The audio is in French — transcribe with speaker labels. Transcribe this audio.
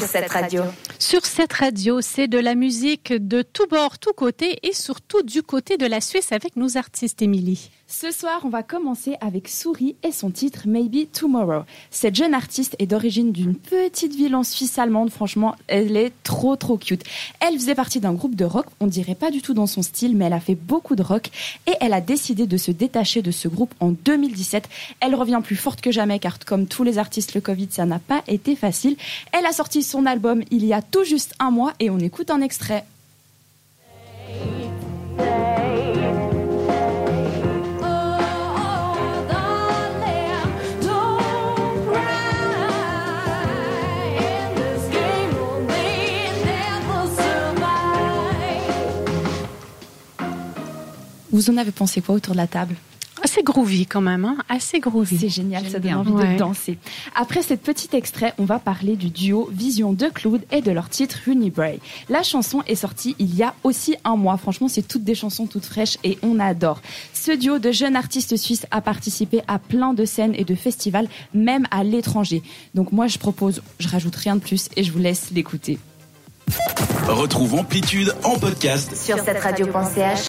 Speaker 1: sur cette radio.
Speaker 2: Sur cette radio, c'est de la musique de tous bords, tous côtés et surtout du côté de la Suisse avec nos artistes, Émilie.
Speaker 3: Ce soir, on va commencer avec Souris et son titre Maybe Tomorrow. Cette jeune artiste est d'origine d'une petite ville en Suisse allemande. Franchement, elle est trop trop cute. Elle faisait partie d'un groupe de rock. On dirait pas du tout dans son style, mais elle a fait beaucoup de rock et elle a décidé de se détacher de ce groupe en 2017. Elle revient plus forte que jamais car comme tous les artistes, le Covid, ça n'a pas été facile. Elle a sorti son album il y a tout juste un mois et on écoute un extrait. Vous en avez pensé quoi autour de la table?
Speaker 2: Assez groovy quand même, hein assez groovy.
Speaker 3: C'est génial, ça donne envie
Speaker 2: Ouais.
Speaker 3: de danser. Après cet petit extrait, on va parler du duo Vision de Cloud et de leur titre Unibray. La chanson est sortie il y a aussi un mois. Franchement, c'est toutes des chansons toutes fraîches et on adore. Ce duo de jeunes artistes suisses a participé à plein de scènes et de festivals, même à l'étranger. Donc moi, je propose, je rajoute rien de plus et je vous laisse l'écouter.
Speaker 4: Retrouve Amplitude en podcast
Speaker 1: Sur cette radio.ch